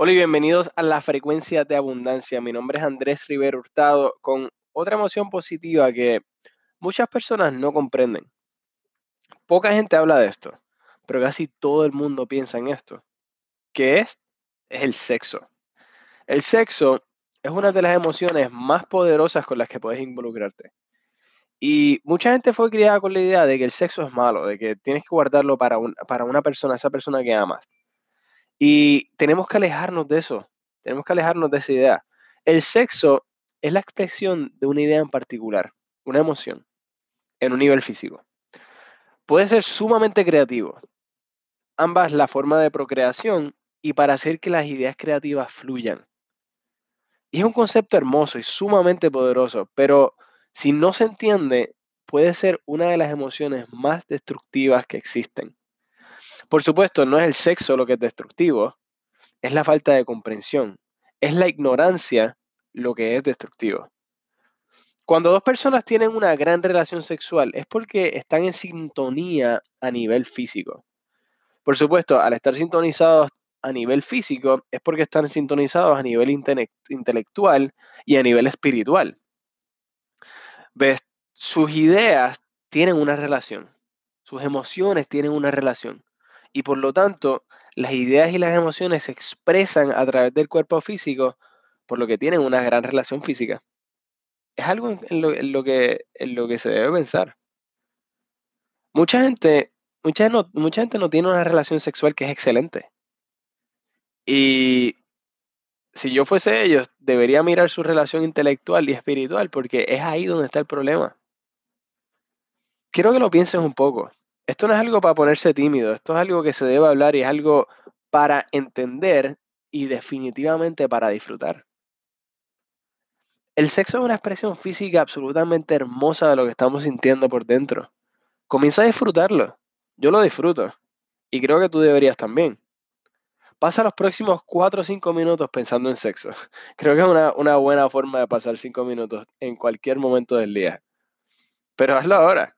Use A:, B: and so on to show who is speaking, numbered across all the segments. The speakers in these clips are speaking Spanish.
A: Hola y bienvenidos a la frecuencia de abundancia. Mi nombre es Andrés Rivero Hurtado con otra emoción positiva que muchas personas no comprenden. Poca gente habla de esto, pero casi todo el mundo piensa en esto. ¿Qué es? Es el sexo. El sexo es una de las emociones más poderosas con las que puedes involucrarte. Y mucha gente fue criada con la idea de que el sexo es malo, de que tienes que guardarlo para, para una persona, esa persona que amas. Y tenemos que alejarnos de eso, tenemos que alejarnos de esa idea. El sexo es la expresión de una idea en particular, una emoción, en un nivel físico. Puede ser sumamente creativo. Ambas la forma de procreación y para hacer que las ideas creativas fluyan. Y es un concepto hermoso y sumamente poderoso, pero si no se entiende, puede ser una de las emociones más destructivas que existen. Por supuesto, no es el sexo lo que es destructivo, es la falta de comprensión, es la ignorancia lo que es destructivo. Cuando dos personas tienen una gran relación sexual es porque están en sintonía a nivel físico. Por supuesto, al estar sintonizados a nivel físico es porque están sintonizados a nivel intelectual y a nivel espiritual. ¿Ves? Sus ideas tienen una relación, sus emociones tienen una relación y por lo tanto las ideas y las emociones se expresan a través del cuerpo físico, por lo que tienen una gran relación física. Es algo en lo, que, en lo que se debe pensar. Mucha gente, mucha, mucha gente no tiene una relación sexual que es excelente. Y si yo fuese ellos, debería mirar su relación intelectual y espiritual porque es ahí donde está el problema. Quiero que lo pienses un poco esto no es algo para ponerse tímido, esto es algo que se debe hablar y es algo para entender y definitivamente para disfrutar. El sexo es una expresión física absolutamente hermosa de lo que estamos sintiendo por dentro. Comienza a disfrutarlo. Yo lo disfruto. Y creo que tú deberías también. Pasa los próximos 4 o 5 minutos pensando en sexo. Creo que es una, buena forma de pasar 5 minutos en cualquier momento del día. Pero hazlo ahora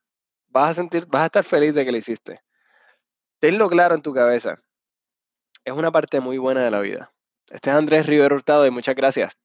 A: vas a sentir, vas a estar feliz de que lo hiciste. Tenlo claro en tu cabeza. Es una parte muy buena de la vida. Este es Andrés Rivero Hurtado y muchas gracias.